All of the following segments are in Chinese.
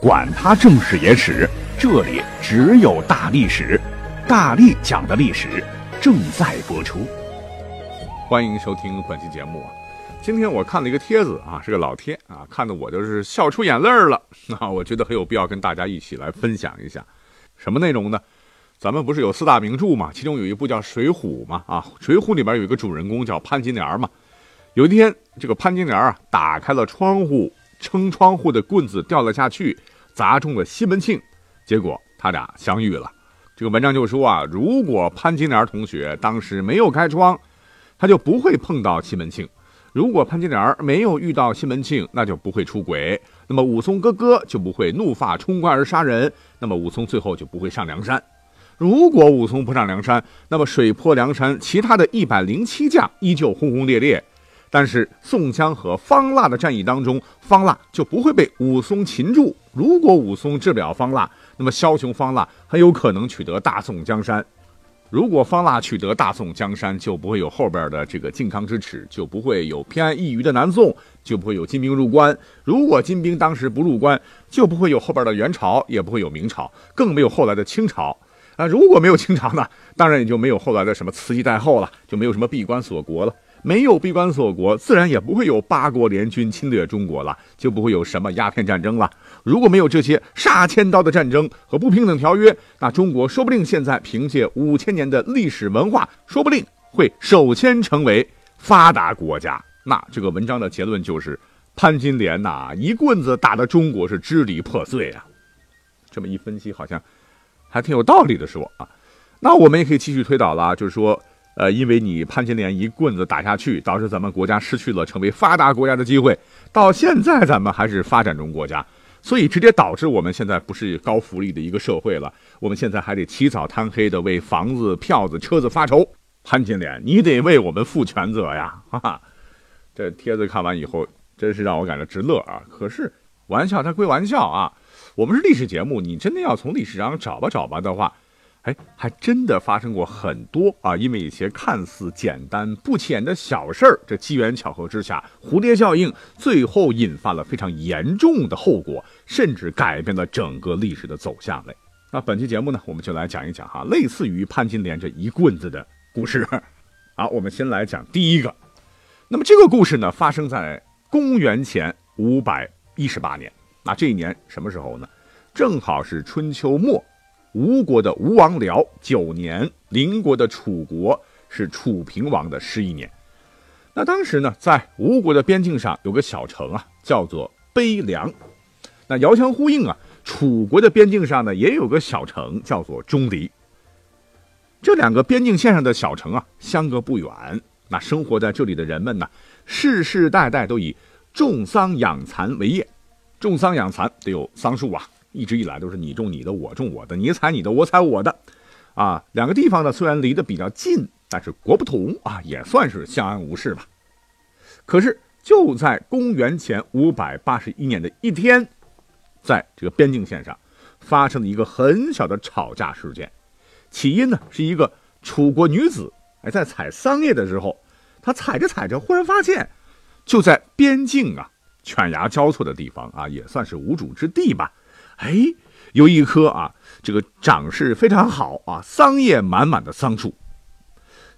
管他正史野史，这里只有大历史，大力讲的历史正在播出。欢迎收听本期节目啊！今天我看了一个帖子啊，是个老贴啊，看的我就是笑出眼泪了 啊！我觉得很有必要跟大家一起来分享一下，什么内容呢？咱们不是有四大名著嘛？其中有一部叫《水浒》嘛啊，《水浒》里边有一个主人公叫潘金莲嘛。有一天，这个潘金莲啊，打开了窗户，撑窗户的棍子掉了下去。砸中了西门庆，结果他俩相遇了。这个文章就说啊，如果潘金莲同学当时没有开窗，他就不会碰到西门庆；如果潘金莲没有遇到西门庆，那就不会出轨。那么武松哥哥就不会怒发冲冠而杀人，那么武松最后就不会上梁山。如果武松不上梁山，那么水泊梁山其他的一百零七将依旧轰轰烈烈。但是宋江和方腊的战役当中，方腊就不会被武松擒住。如果武松治不了方腊，那么枭雄方腊很有可能取得大宋江山。如果方腊取得大宋江山，就不会有后边的这个靖康之耻，就不会有偏安一隅的南宋，就不会有金兵入关。如果金兵当时不入关，就不会有后边的元朝，也不会有明朝，更没有后来的清朝。啊，如果没有清朝呢，当然也就没有后来的什么慈禧太后了，就没有什么闭关锁国了。没有闭关锁国，自然也不会有八国联军侵略中国了，就不会有什么鸦片战争了。如果没有这些杀千刀的战争和不平等条约，那中国说不定现在凭借五千年的历史文化，说不定会首先成为发达国家。那这个文章的结论就是，潘金莲呐，一棍子打得中国是支离破碎啊。这么一分析，好像还挺有道理的，说啊。那我们也可以继续推导了，就是说。呃，因为你潘金莲一棍子打下去，导致咱们国家失去了成为发达国家的机会。到现在咱们还是发展中国家，所以直接导致我们现在不是高福利的一个社会了。我们现在还得起早贪黑的为房子、票子、车子发愁。潘金莲，你得为我们负全责呀！哈哈，这帖子看完以后，真是让我感到直乐啊。可是玩笑它归玩笑啊，我们是历史节目，你真的要从历史上找吧找吧的话。哎，还真的发生过很多啊！因为一些看似简单不浅的小事儿，这机缘巧合之下，蝴蝶效应，最后引发了非常严重的后果，甚至改变了整个历史的走向嘞。那本期节目呢，我们就来讲一讲哈，类似于潘金莲这一棍子的故事。好，我们先来讲第一个。那么这个故事呢，发生在公元前五百一十八年。那这一年什么时候呢？正好是春秋末。吴国的吴王僚九年，邻国的楚国是楚平王的十一年。那当时呢，在吴国的边境上有个小城啊，叫做卑凉。那遥相呼应啊，楚国的边境上呢也有个小城叫做钟离。这两个边境线上的小城啊，相隔不远。那生活在这里的人们呢，世世代代都以种桑养蚕为业，种桑养蚕得有桑树啊。一直以来都是你种你的，我种我的，你采你的，我采我的，啊，两个地方呢虽然离得比较近，但是国不同啊，也算是相安无事吧。可是就在公元前五百八十一年的一天，在这个边境线上发生了一个很小的吵架事件。起因呢是一个楚国女子哎在采桑叶的时候，她采着采着，忽然发现就在边境啊犬牙交错的地方啊，也算是无主之地吧。哎，有一棵啊，这个长势非常好啊，桑叶满满的桑树，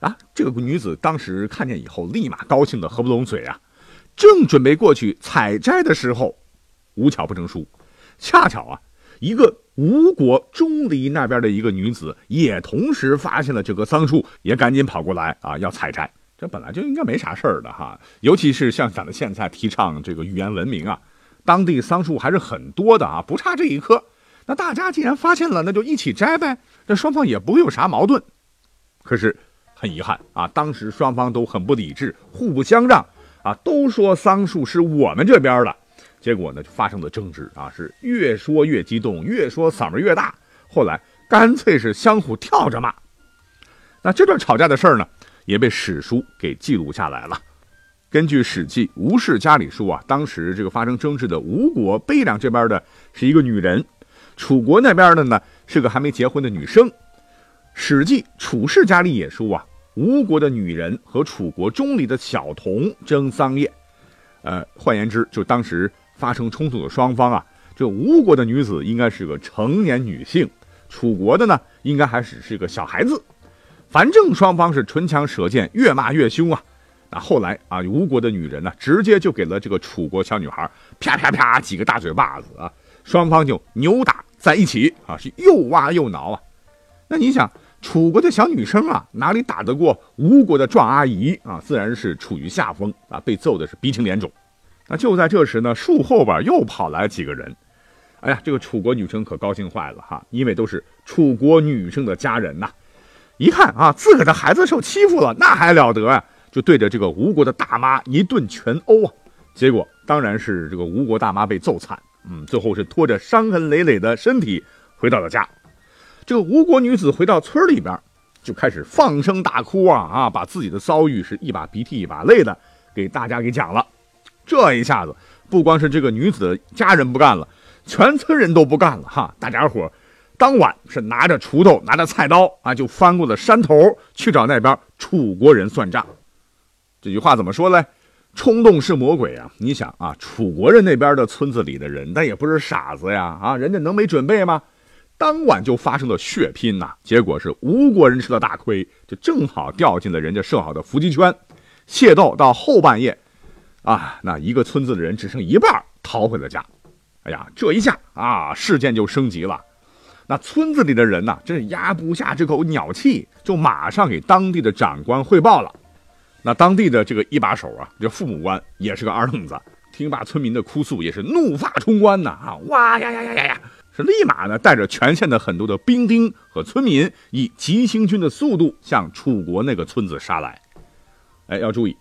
啊，这个女子当时看见以后，立马高兴的合不拢嘴啊，正准备过去采摘的时候，无巧不成书，恰巧啊，一个吴国钟离那边的一个女子也同时发现了这棵桑树，也赶紧跑过来啊，要采摘。这本来就应该没啥事儿的哈，尤其是像咱们现在提倡这个语言文明啊。当地桑树还是很多的啊，不差这一棵。那大家既然发现了，那就一起摘呗。这双方也不会有啥矛盾。可是很遗憾啊，当时双方都很不理智，互不相让啊，都说桑树是我们这边的。结果呢，就发生了争执啊，是越说越激动，越说嗓门越大。后来干脆是相互跳着骂。那这段吵架的事儿呢，也被史书给记录下来了。根据《史记·吴氏家》里说啊，当时这个发生争执的吴国悲凉这边的是一个女人，楚国那边的呢是个还没结婚的女生。《史记·楚氏家》里也说啊，吴国的女人和楚国钟离的小童争桑叶。呃，换言之，就当时发生冲突的双方啊，这吴国的女子应该是个成年女性，楚国的呢应该还只是个小孩子。反正双方是唇枪舌剑，越骂越凶啊。那后来啊，吴国的女人呢，直接就给了这个楚国小女孩啪啪啪几个大嘴巴子啊，双方就扭打在一起啊，是又挖又挠啊。那你想，楚国的小女生啊，哪里打得过吴国的壮阿姨啊？自然是处于下风啊，被揍的是鼻青脸肿。那就在这时呢，树后边又跑来几个人，哎呀，这个楚国女生可高兴坏了哈，因为都是楚国女生的家人呐。一看啊，自个的孩子受欺负了，那还了得呀！就对着这个吴国的大妈一顿拳殴啊，结果当然是这个吴国大妈被揍惨，嗯，最后是拖着伤痕累累的身体回到了家。这个吴国女子回到村里边，就开始放声大哭啊啊，把自己的遭遇是一把鼻涕一把泪的给大家给讲了。这一下子，不光是这个女子的家人不干了，全村人都不干了哈！大家伙当晚是拿着锄头，拿着菜刀啊，就翻过了山头去找那边楚国人算账。这句话怎么说嘞？冲动是魔鬼啊！你想啊，楚国人那边的村子里的人，那也不是傻子呀！啊，人家能没准备吗？当晚就发生了血拼呐，结果是吴国人吃了大亏，就正好掉进了人家设好的伏击圈。械斗到后半夜，啊，那一个村子的人只剩一半逃回了家。哎呀，这一下啊，事件就升级了。那村子里的人呐，真是压不下这口鸟气，就马上给当地的长官汇报了。那当地的这个一把手啊，这父母官也是个二愣子，听罢村民的哭诉，也是怒发冲冠呐！啊，哇呀呀呀呀呀，是立马呢带着全县的很多的兵丁和村民，以急行军的速度向楚国那个村子杀来。哎，要注意，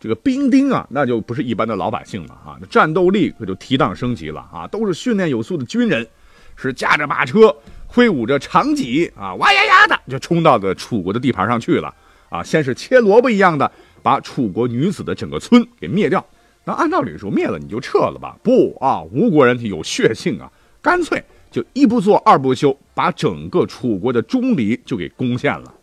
这个兵丁啊，那就不是一般的老百姓了啊，战斗力可就提档升级了啊，都是训练有素的军人，是驾着马车，挥舞着长戟啊，哇呀呀的就冲到了楚国的地盘上去了。啊，先是切萝卜一样的把楚国女子的整个村给灭掉。那按道理说，灭了你就撤了吧？不啊，吴国人有血性啊，干脆就一不做二不休，把整个楚国的钟离就给攻陷了。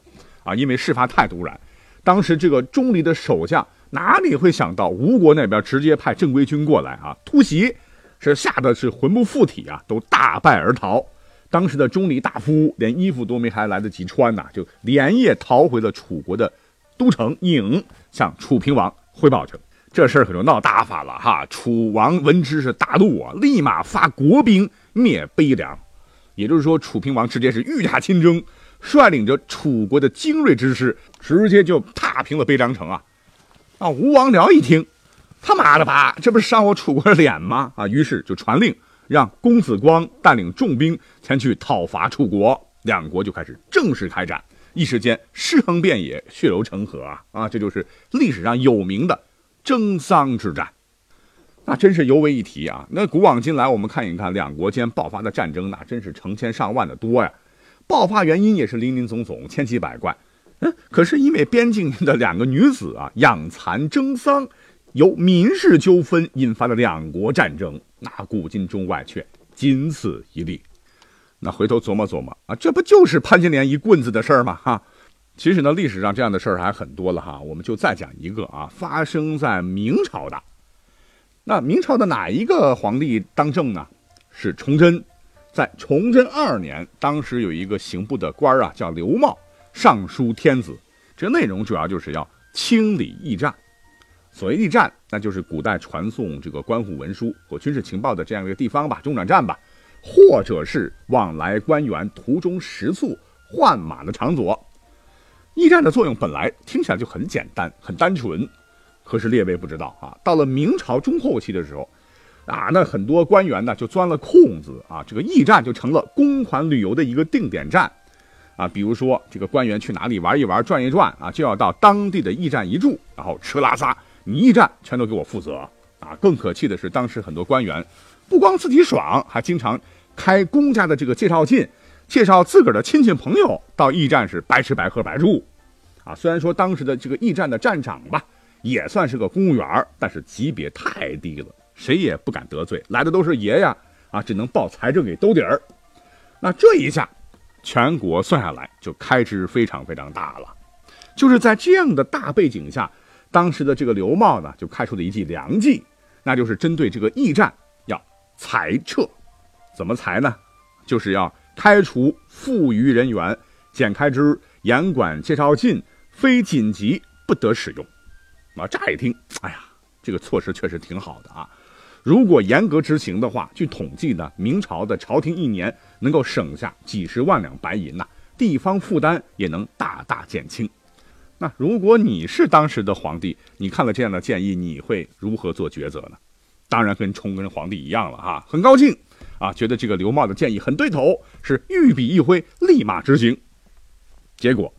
啊，因为事发太突然，当时这个钟离的守将哪里会想到吴国那边直接派正规军过来啊突袭，是吓得是魂不附体啊，都大败而逃。当时的钟离大夫连衣服都没还来得及穿呐，就连夜逃回了楚国的都城郢，向楚平王汇报去了。这事儿可就闹大发了哈！楚王闻之是大怒啊，立马发国兵灭悲凉。也就是说，楚平王直接是御驾亲征，率领着楚国的精锐之师，直接就踏平了悲凉城啊！啊，吴王僚一听，他妈的吧，这不是伤我楚国的脸吗？啊，于是就传令。让公子光带领重兵前去讨伐楚国，两国就开始正式开战。一时间尸横遍野，血流成河啊！啊，这就是历史上有名的征桑之战。那真是尤为一提啊！那古往今来，我们看一看两国间爆发的战争，那真是成千上万的多呀。爆发原因也是林林总总，千奇百怪。嗯，可是因为边境的两个女子啊养蚕征桑。由民事纠纷引发的两国战争，那古今中外却仅此一例。那回头琢磨琢磨啊，这不就是潘金莲一棍子的事儿吗？哈，其实呢，历史上这样的事儿还很多了哈。我们就再讲一个啊，发生在明朝的。那明朝的哪一个皇帝当政呢？是崇祯。在崇祯二年，当时有一个刑部的官啊，叫刘茂，上书天子，这内容主要就是要清理驿站。所谓驿站，那就是古代传送这个官府文书和军事情报的这样一个地方吧，中转站吧，或者是往来官员途中食宿、换马的场所。驿站的作用本来听起来就很简单、很单纯，可是列位不知道啊，到了明朝中后期的时候，啊，那很多官员呢就钻了空子啊，这个驿站就成了公款旅游的一个定点站啊。比如说，这个官员去哪里玩一玩、转一转啊，就要到当地的驿站一住，然后吃拉撒。你驿站全都给我负责啊！更可气的是，当时很多官员不光自己爽，还经常开公家的这个介绍信，介绍自个儿的亲戚朋友到驿站是白吃白喝白住。啊，虽然说当时的这个驿站的站长吧，也算是个公务员，但是级别太低了，谁也不敢得罪，来的都是爷呀，啊，只能报财政给兜底儿。那这一下，全国算下来就开支非常非常大了。就是在这样的大背景下，当时的这个刘茂呢，就开出了一计良计，那就是针对这个驿站要裁撤。怎么裁呢？就是要开除富余人员，减开支，严管介绍信。非紧急不得使用，啊，乍一听，哎呀，这个措施确实挺好的啊。如果严格执行的话，据统计呢，明朝的朝廷一年能够省下几十万两白银呐，地方负担也能大大减轻。那如果你是当时的皇帝，你看了这样的建议，你会如何做抉择呢？当然跟崇祯皇帝一样了哈，很高兴啊，觉得这个刘茂的建议很对头，是御笔一挥，立马执行。结果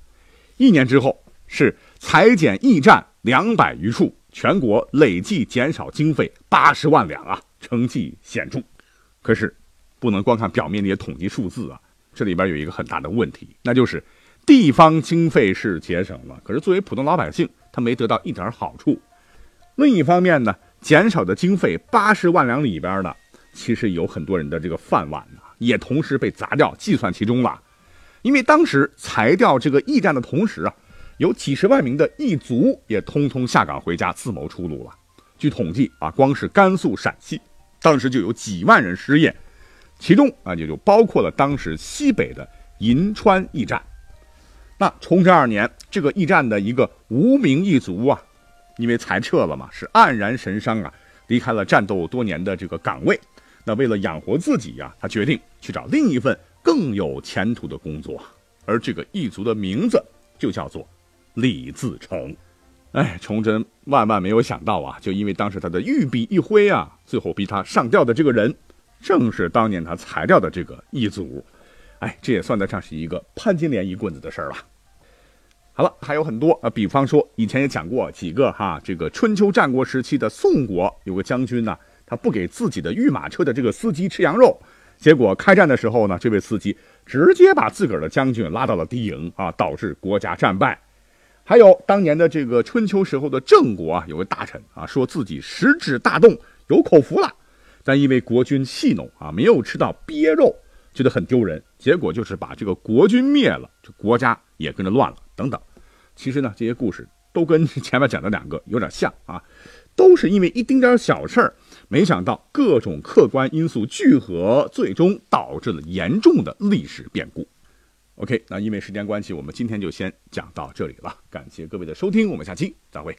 一年之后。是裁减驿站两百余处，全国累计减少经费八十万两啊，成绩显著。可是，不能光看表面那些统计数字啊，这里边有一个很大的问题，那就是地方经费是节省了，可是作为普通老百姓，他没得到一点好处。另一方面呢，减少的经费八十万两里边呢，其实有很多人的这个饭碗呢，也同时被砸掉，计算其中了。因为当时裁掉这个驿站的同时啊。有几十万名的异族也通通下岗回家自谋出路了。据统计啊，光是甘肃、陕西，当时就有几万人失业，其中啊也就包括了当时西北的银川驿站。那崇祯二年，这个驿站的一个无名异族啊，因为裁撤了嘛，是黯然神伤啊，离开了战斗多年的这个岗位。那为了养活自己呀，他决定去找另一份更有前途的工作，而这个异族的名字就叫做。李自成，哎，崇祯万万没有想到啊！就因为当时他的御笔一挥啊，最后逼他上吊的这个人，正是当年他裁掉的这个一族。哎，这也算得上是一个潘金莲一棍子的事儿了。好了，还有很多啊，比方说以前也讲过几个哈，这个春秋战国时期的宋国有个将军呢，他不给自己的御马车的这个司机吃羊肉，结果开战的时候呢，这位司机直接把自个儿的将军拉到了敌营啊，导致国家战败。还有当年的这个春秋时候的郑国啊，有个大臣啊，说自己食指大动，有口福了，但因为国君戏弄啊，没有吃到鳖肉，觉得很丢人，结果就是把这个国君灭了，这国家也跟着乱了，等等。其实呢，这些故事都跟前面讲的两个有点像啊，都是因为一丁点小事儿，没想到各种客观因素聚合，最终导致了严重的历史变故。OK，那因为时间关系，我们今天就先讲到这里了。感谢各位的收听，我们下期再会。